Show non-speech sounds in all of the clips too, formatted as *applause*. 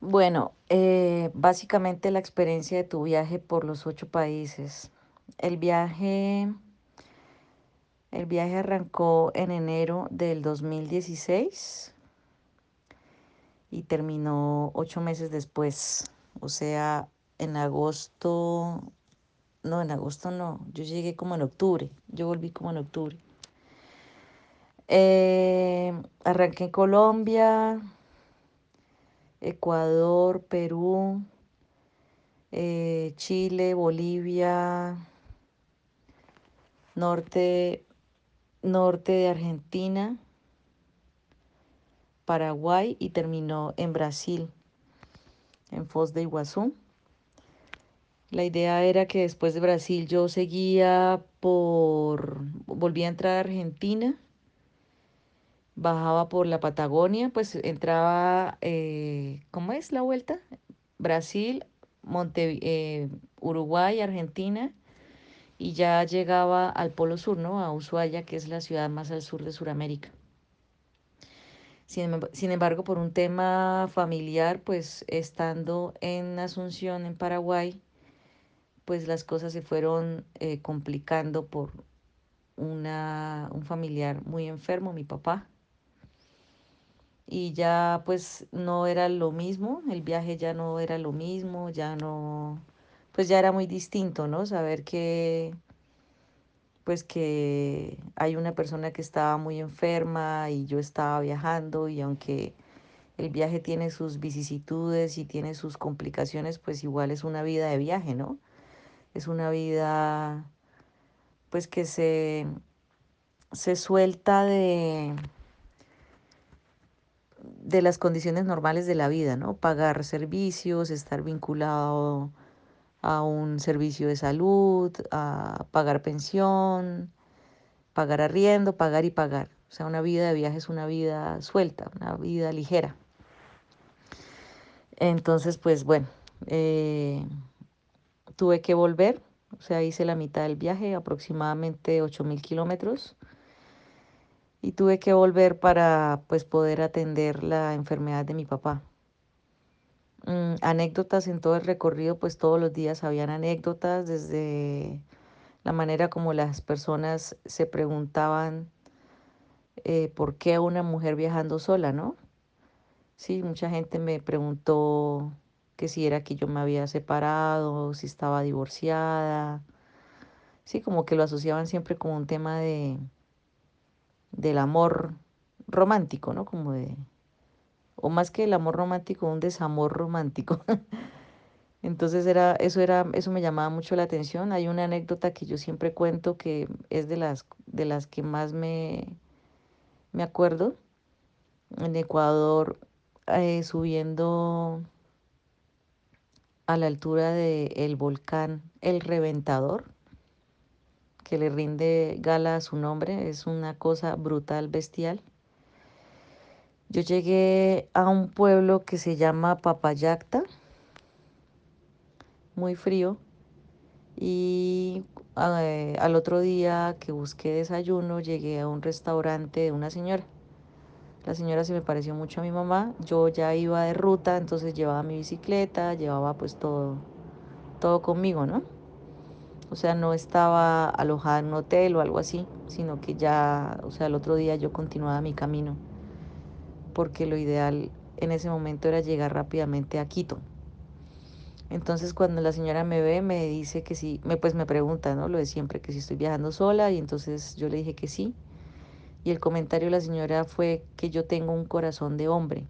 Bueno, eh, básicamente la experiencia de tu viaje por los ocho países. El viaje, el viaje arrancó en enero del 2016 y terminó ocho meses después. O sea, en agosto, no, en agosto no, yo llegué como en octubre, yo volví como en octubre. Eh, arranqué en Colombia, Ecuador, Perú, eh, Chile, Bolivia, norte, norte de Argentina, Paraguay y terminó en Brasil, en Foz de Iguazú. La idea era que después de Brasil yo seguía por, volví a entrar a Argentina, bajaba por la Patagonia, pues entraba, eh, ¿cómo es la vuelta? Brasil, Monte, eh, Uruguay, Argentina, y ya llegaba al Polo Sur, ¿no? A Ushuaia, que es la ciudad más al sur de Sudamérica. Sin, sin, embargo, por un tema familiar, pues estando en Asunción, en Paraguay, pues las cosas se fueron eh, complicando por una, un familiar muy enfermo, mi papá. Y ya pues no era lo mismo, el viaje ya no era lo mismo, ya no, pues ya era muy distinto, ¿no? Saber que pues que hay una persona que estaba muy enferma y yo estaba viajando y aunque el viaje tiene sus vicisitudes y tiene sus complicaciones, pues igual es una vida de viaje, ¿no? Es una vida pues que se, se suelta de, de las condiciones normales de la vida, ¿no? Pagar servicios, estar vinculado a un servicio de salud, a pagar pensión, pagar arriendo, pagar y pagar. O sea, una vida de viaje es una vida suelta, una vida ligera. Entonces, pues bueno, eh, tuve que volver, o sea, hice la mitad del viaje, aproximadamente 8.000 kilómetros, y tuve que volver para pues poder atender la enfermedad de mi papá. Mm, anécdotas en todo el recorrido, pues todos los días habían anécdotas, desde la manera como las personas se preguntaban eh, por qué una mujer viajando sola, ¿no? Sí, mucha gente me preguntó que si era que yo me había separado, si estaba divorciada. Sí, como que lo asociaban siempre con un tema de del amor romántico, ¿no? Como de o más que el amor romántico, un desamor romántico. *laughs* Entonces era, eso era, eso me llamaba mucho la atención. Hay una anécdota que yo siempre cuento que es de las, de las que más me, me acuerdo. En Ecuador, eh, subiendo a la altura del volcán El Reventador, que le rinde gala a su nombre, es una cosa brutal, bestial. Yo llegué a un pueblo que se llama Papayacta, muy frío, y eh, al otro día que busqué desayuno llegué a un restaurante de una señora. La señora se me pareció mucho a mi mamá, yo ya iba de ruta, entonces llevaba mi bicicleta, llevaba pues todo, todo conmigo, ¿no? O sea, no estaba alojada en un hotel o algo así, sino que ya, o sea, el otro día yo continuaba mi camino porque lo ideal en ese momento era llegar rápidamente a Quito. Entonces cuando la señora me ve me dice que sí, me, pues me pregunta, ¿no? Lo de siempre, que si estoy viajando sola y entonces yo le dije que sí. Y el comentario de la señora fue que yo tengo un corazón de hombre,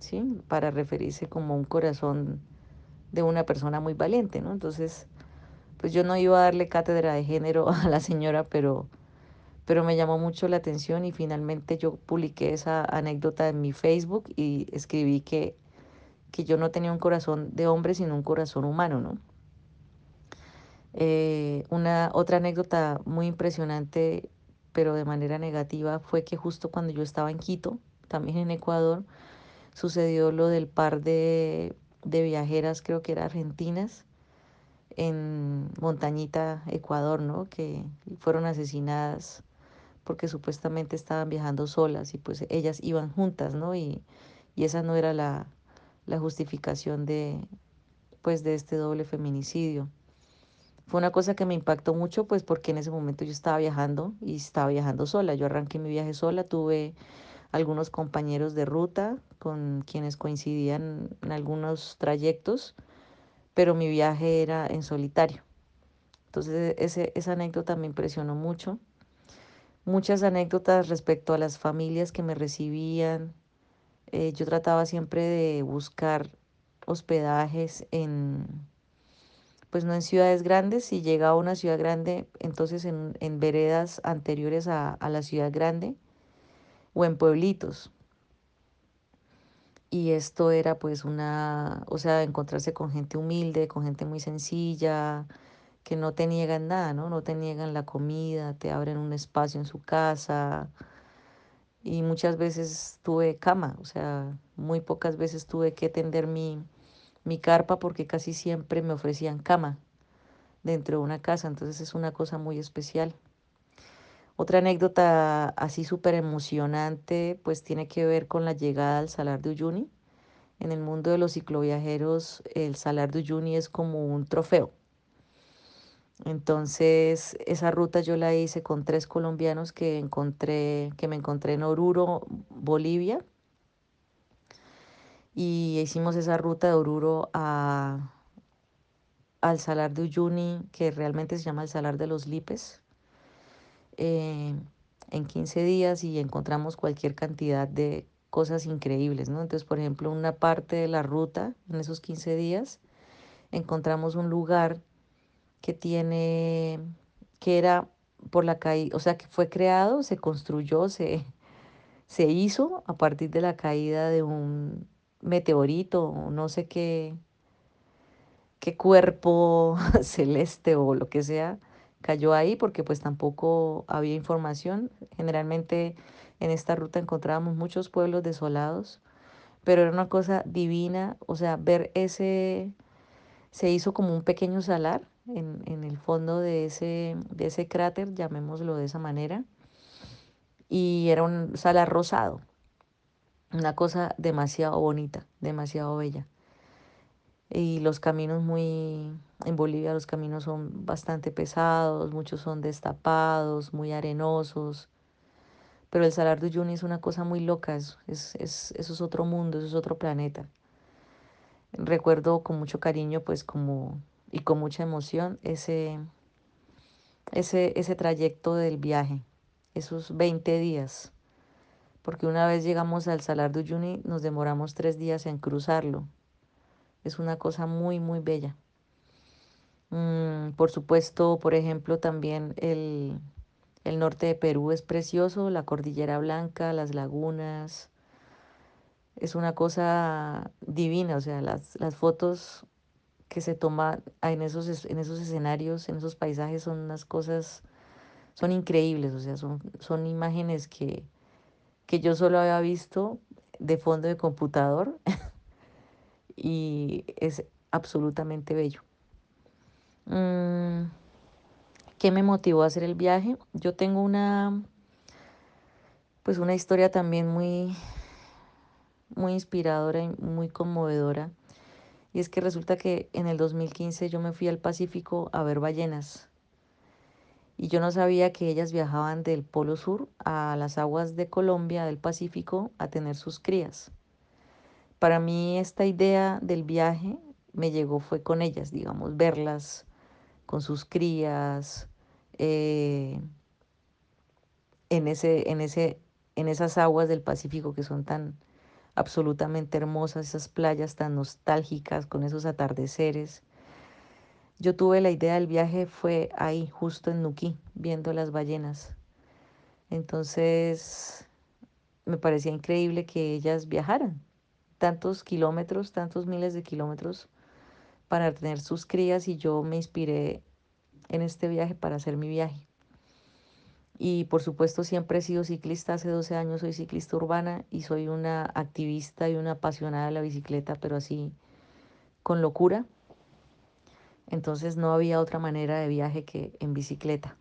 ¿sí? Para referirse como un corazón de una persona muy valiente, ¿no? Entonces, pues yo no iba a darle cátedra de género *laughs* a la señora, pero pero me llamó mucho la atención y finalmente yo publiqué esa anécdota en mi Facebook y escribí que, que yo no tenía un corazón de hombre, sino un corazón humano, ¿no? Eh, una otra anécdota muy impresionante, pero de manera negativa, fue que justo cuando yo estaba en Quito, también en Ecuador, sucedió lo del par de, de viajeras, creo que eran argentinas, en Montañita, Ecuador, ¿no? Que fueron asesinadas porque supuestamente estaban viajando solas y pues ellas iban juntas, ¿no? Y, y esa no era la, la justificación de, pues, de este doble feminicidio. Fue una cosa que me impactó mucho, pues porque en ese momento yo estaba viajando y estaba viajando sola. Yo arranqué mi viaje sola, tuve algunos compañeros de ruta con quienes coincidían en algunos trayectos, pero mi viaje era en solitario. Entonces ese, esa anécdota me impresionó mucho. Muchas anécdotas respecto a las familias que me recibían. Eh, yo trataba siempre de buscar hospedajes en, pues no en ciudades grandes, si llegaba a una ciudad grande, entonces en, en veredas anteriores a, a, la ciudad grande o en pueblitos. Y esto era pues una, o sea, encontrarse con gente humilde, con gente muy sencilla, que no te niegan nada, ¿no? No te niegan la comida, te abren un espacio en su casa. Y muchas veces tuve cama, o sea, muy pocas veces tuve que tender mi, mi carpa porque casi siempre me ofrecían cama dentro de una casa, entonces es una cosa muy especial. Otra anécdota así súper emocionante, pues tiene que ver con la llegada al Salar de Uyuni. En el mundo de los cicloviajeros, el Salar de Uyuni es como un trofeo. Entonces, esa ruta yo la hice con tres colombianos que encontré, que me encontré en Oruro, Bolivia. Y hicimos esa ruta de Oruro a, al Salar de Uyuni, que realmente se llama el Salar de los Lipes, eh, en 15 días y encontramos cualquier cantidad de cosas increíbles, ¿no? Entonces, por ejemplo, una parte de la ruta, en esos 15 días, encontramos un lugar que tiene, que era por la caída, o sea, que fue creado, se construyó, se, *laughs* se hizo a partir de la caída de un meteorito, no sé qué, qué cuerpo *laughs* celeste o lo que sea cayó ahí, porque pues tampoco había información. Generalmente en esta ruta encontrábamos muchos pueblos desolados, pero era una cosa divina, o sea, ver ese, se hizo como un pequeño salar en, en el fondo de ese, de ese cráter, llamémoslo de esa manera, y era un salar rosado, una cosa demasiado bonita, demasiado bella. Y los caminos muy, en Bolivia los caminos son bastante pesados, muchos son destapados, muy arenosos, pero el Salar de Uyuni es una cosa muy loca, es, es, es, eso es otro mundo, eso es otro planeta. Recuerdo con mucho cariño, pues como, y con mucha emoción, ese, ese, ese trayecto del viaje, esos 20 días, porque una vez llegamos al Salar de Uyuni nos demoramos tres días en cruzarlo. Es una cosa muy, muy bella. Mm, por supuesto, por ejemplo, también el, el norte de Perú es precioso, la Cordillera Blanca, las lagunas. Es una cosa divina, o sea, las, las fotos que se toman en esos, en esos escenarios, en esos paisajes, son unas cosas, son increíbles, o sea, son, son imágenes que, que yo solo había visto de fondo de computador *laughs* y es absolutamente bello. Mm, ¿Qué me motivó a hacer el viaje? Yo tengo una, pues una historia también muy, muy inspiradora y muy conmovedora. Y es que resulta que en el 2015 yo me fui al Pacífico a ver ballenas. Y yo no sabía que ellas viajaban del Polo Sur a las aguas de Colombia, del Pacífico, a tener sus crías. Para mí esta idea del viaje me llegó fue con ellas, digamos, verlas con sus crías, eh, en, ese, en, ese, en esas aguas del Pacífico que son tan absolutamente hermosas, esas playas tan nostálgicas con esos atardeceres. Yo tuve la idea del viaje, fue ahí, justo en Nuquí, viendo las ballenas. Entonces, me parecía increíble que ellas viajaran tantos kilómetros, tantos miles de kilómetros para tener sus crías y yo me inspiré en este viaje para hacer mi viaje. Y por supuesto siempre he sido ciclista, hace 12 años soy ciclista urbana y soy una activista y una apasionada de la bicicleta, pero así con locura. Entonces no había otra manera de viaje que en bicicleta.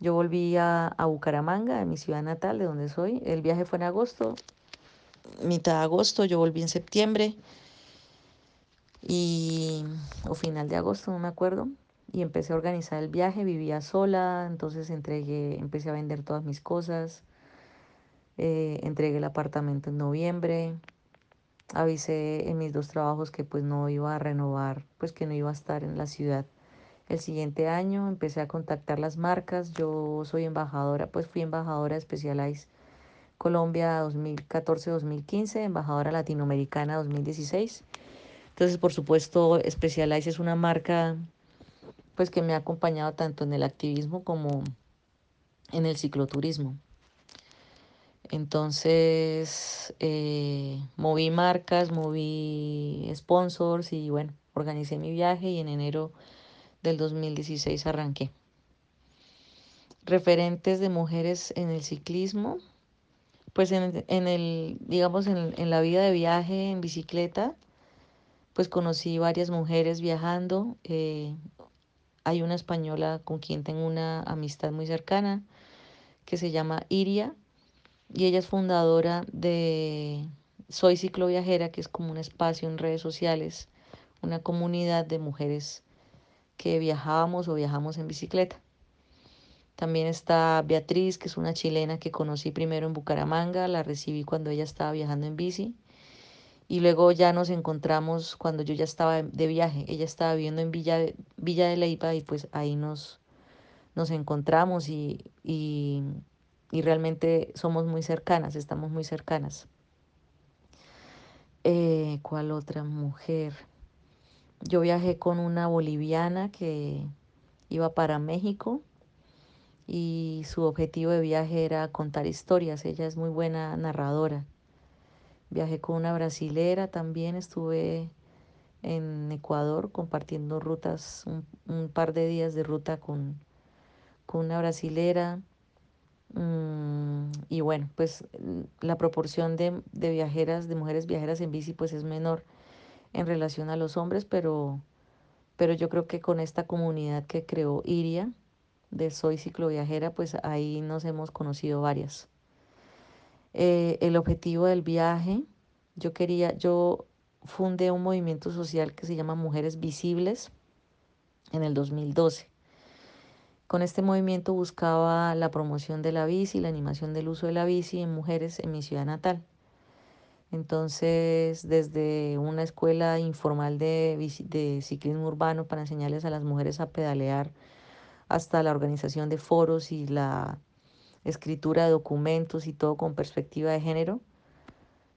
Yo volví a, Bucaramanga, a mi ciudad natal, de donde soy. El viaje fue en agosto. Mitad de agosto, yo volví en septiembre y o final de agosto, no me acuerdo, y empecé a organizar el viaje, vivía sola, entonces entregué, empecé a vender todas mis cosas, eh, entregué el apartamento en noviembre, avisé en mis dos trabajos que pues no iba a renovar, pues que no iba a estar en la ciudad el siguiente año, empecé a contactar las marcas, yo soy embajadora, pues fui embajadora de Specialized Colombia 2014-2015, embajadora latinoamericana 2016. Entonces, por supuesto, Specialized es una marca pues que me ha acompañado tanto en el activismo como en el cicloturismo. Entonces, eh, moví marcas, moví sponsors y bueno, organicé mi viaje y en enero del 2016 arranqué. Referentes de mujeres en el ciclismo, pues en, en el, digamos, en, en la vida de viaje en bicicleta, pues conocí varias mujeres viajando. Eh, hay una española con quien tengo una amistad muy cercana que se llama Iria y ella es fundadora de Soy Cicloviajera, que es como un espacio en redes sociales, una comunidad de mujeres que viajábamos o viajamos en bicicleta. También está Beatriz, que es una chilena que conocí primero en Bucaramanga, la recibí cuando ella estaba viajando en bici y luego ya nos encontramos cuando yo ya estaba de viaje. Ella estaba viviendo en Villa, Villa de Leyva y pues ahí nos, nos encontramos y, y, y realmente somos muy cercanas, estamos muy cercanas. Eh, ¿Cuál otra mujer? Yo viajé con una boliviana que iba para México y su objetivo de viaje era contar historias. Ella es muy buena narradora. Viajé con una brasilera también, estuve en Ecuador compartiendo rutas, un, un par de días de ruta con, con una brasilera. Mm, y bueno, pues la proporción de, de, viajeras, de mujeres viajeras en bici, pues es menor en relación a los hombres, pero, pero yo creo que con esta comunidad que creó Iria de Soy Cicloviajera, pues ahí nos hemos conocido varias. Eh, el objetivo del viaje, yo quería, yo fundé un movimiento social que se llama Mujeres Visibles en el 2012. Con este movimiento buscaba la promoción de la bici, la animación del uso de la bici en mujeres en mi ciudad natal. Entonces, desde una escuela informal de, de, ciclismo urbano para enseñarles a las mujeres a pedalear, hasta la organización de foros y la escritura de documentos y todo con perspectiva de género,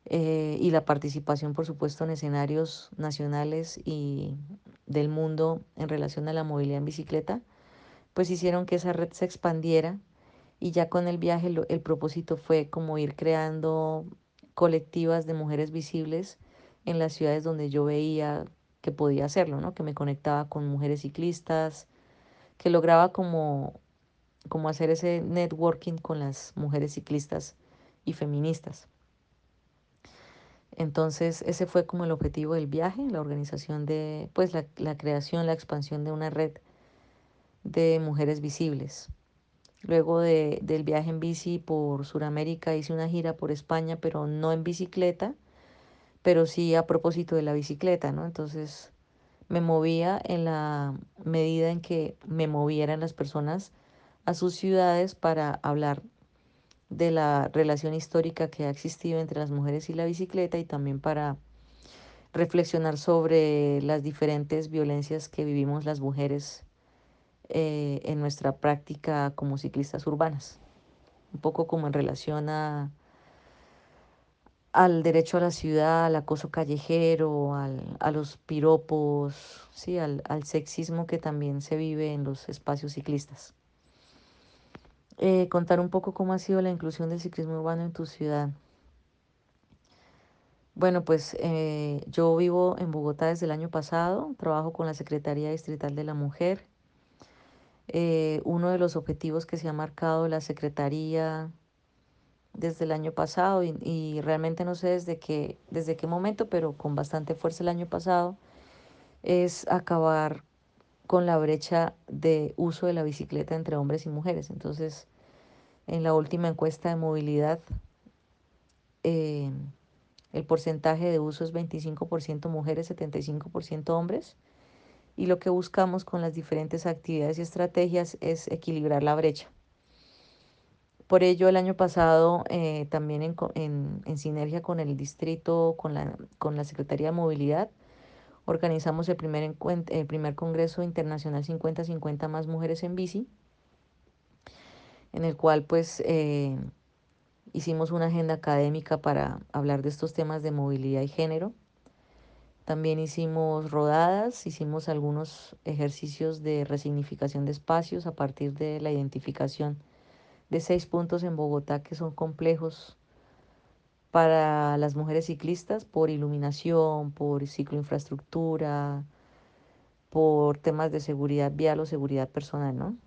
eh, y la participación, por supuesto, en escenarios nacionales y del mundo en relación a la movilidad en bicicleta, pues hicieron que esa red se expandiera y ya con el viaje lo, el propósito fue como ir creando colectivas de mujeres visibles en las ciudades donde yo veía que podía hacerlo, ¿no? que me conectaba con mujeres ciclistas, que lograba como, como hacer ese networking con las mujeres ciclistas y feministas. Entonces ese fue como el objetivo del viaje, la organización de, pues la, la creación, la expansión de una red de mujeres visibles. Luego de, del viaje en bici por Sudamérica hice una gira por España, pero no en bicicleta, pero sí a propósito de la bicicleta, ¿no? Entonces me movía en la medida en que me movieran las personas a sus ciudades para hablar de la relación histórica que ha existido entre las mujeres y la bicicleta y también para reflexionar sobre las diferentes violencias que vivimos las mujeres eh, en nuestra práctica como ciclistas urbanas. Un poco como en relación a, al derecho a la ciudad, al acoso callejero, al, a los piropos, ¿sí? al, al sexismo que también se vive en los espacios ciclistas eh, contar un poco cómo ha sido la inclusión del ciclismo urbano en tu ciudad. Bueno, pues eh, yo vivo en Bogotá desde el año pasado, trabajo con la Secretaría Distrital de la Mujer. Eh, uno de los objetivos que se ha marcado la Secretaría desde el año pasado y, realmente no sé desde qué, desde qué momento, pero con bastante fuerza el año pasado, es acabar con la brecha de uso de la bicicleta entre hombres y mujeres. Entonces, en la última encuesta de movilidad, eh, el porcentaje de uso es 25% mujeres, 75% hombres. Y lo que buscamos con las diferentes actividades y estrategias es equilibrar la brecha. Por ello, el año pasado, eh, también en, en, en, sinergia con el distrito, con la, con la Secretaría de Movilidad, organizamos el primer, el primer Congreso Internacional 50-50 más mujeres en bici, en el cual pues eh, hicimos una agenda académica para hablar de estos temas de movilidad y género. También hicimos rodadas, hicimos algunos ejercicios de resignificación de espacios a partir de la identificación de seis puntos en Bogotá que son complejos para las mujeres ciclistas por iluminación, por cicloinfraestructura, por temas de seguridad vial o seguridad personal, ¿no?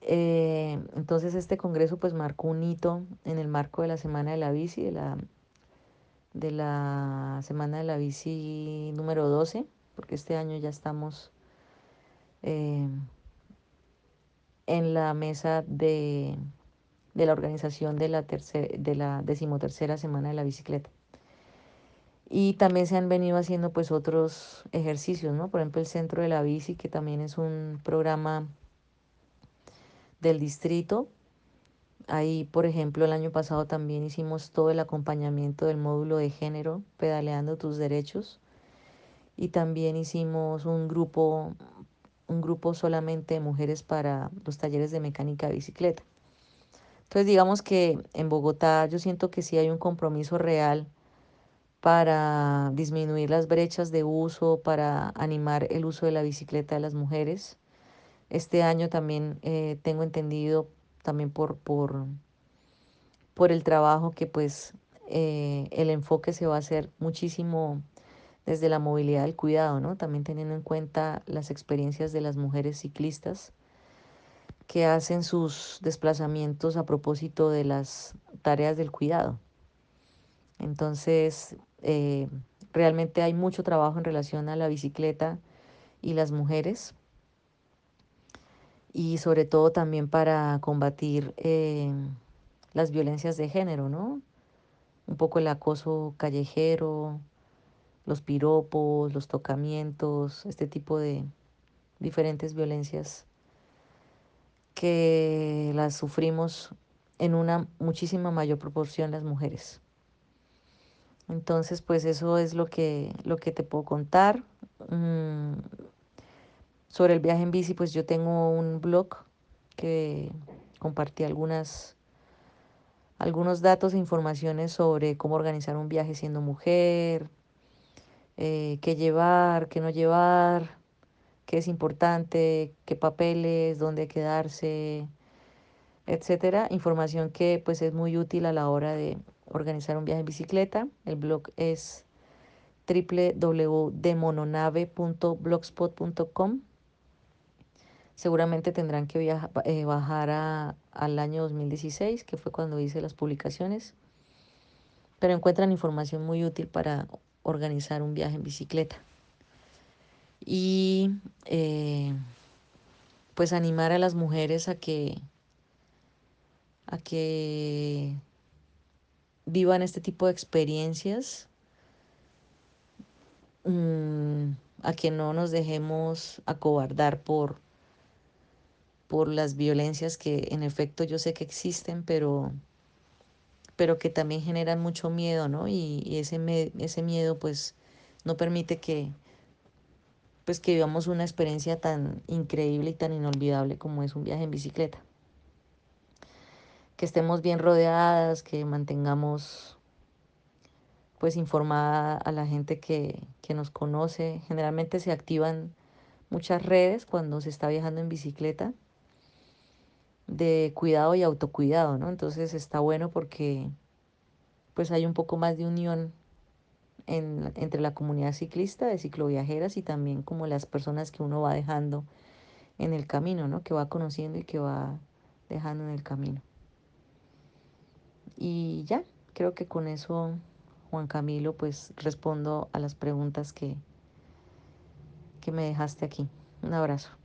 Eh, entonces este congreso pues marcó un hito en el marco de la Semana de la Bici, de la, de la Semana de la Bici número 12, porque este año ya estamos eh, en la mesa de, de la organización de la, tercer, de la decimotercera Semana de la Bicicleta. Y también se han venido haciendo pues otros ejercicios, ¿no? Por ejemplo, el Centro de la Bici, que también es un programa del distrito. Ahí, por ejemplo, el año pasado también hicimos todo el acompañamiento del módulo de género, pedaleando tus derechos. Y también hicimos un grupo, un grupo solamente de mujeres para los talleres de mecánica de bicicleta. Entonces, digamos que en Bogotá yo siento que sí hay un compromiso real para disminuir las brechas de uso, para animar el uso de la bicicleta de las mujeres. Este año también eh, tengo entendido, también por, por, por el trabajo que pues eh, el enfoque se va a hacer muchísimo desde la movilidad del cuidado, ¿no? También teniendo en cuenta las experiencias de las mujeres ciclistas que hacen sus desplazamientos a propósito de las tareas del cuidado. Entonces, eh, realmente hay mucho trabajo en relación a la bicicleta y las mujeres y sobre todo también para combatir eh, las violencias de género, ¿no? Un poco el acoso callejero, los piropos, los tocamientos, este tipo de diferentes violencias que las sufrimos en una muchísima mayor proporción las mujeres. Entonces, pues eso es lo que, lo que te puedo contar. Mm, sobre el viaje en bici, pues yo tengo un blog que compartí algunas, algunos datos e informaciones sobre cómo organizar un viaje siendo mujer, eh, qué llevar, qué no llevar, qué es importante, qué papeles, dónde quedarse, etcétera. Información que pues es muy útil a la hora de organizar un viaje en bicicleta. El blog es www.demononave.blogspot.com. Seguramente tendrán que eh, bajar a, al año 2016, que fue cuando hice las publicaciones. Pero encuentran información muy útil para organizar un viaje en bicicleta. Y eh, pues animar a las mujeres a que a que vivan este tipo de experiencias, mmm, a que no nos dejemos acobardar por, por las violencias que en efecto yo sé que existen, pero, pero que también generan mucho miedo, ¿no? Y, ese, miedo pues no permite que pues que vivamos una experiencia tan increíble y tan inolvidable como es un viaje en bicicleta que estemos bien rodeadas, que mantengamos pues informada a la gente que nos conoce. Generalmente se activan muchas redes cuando se está viajando en bicicleta de cuidado y autocuidado, ¿no? Entonces está bueno porque pues hay un poco más de unión en, entre la comunidad ciclista, de cicloviajeras y también como las personas que uno va dejando en el camino, ¿no? Que va conociendo y que va dejando en el camino. Y ya, creo que con eso, Juan Camilo, pues respondo a las preguntas que, que me dejaste aquí. Un abrazo.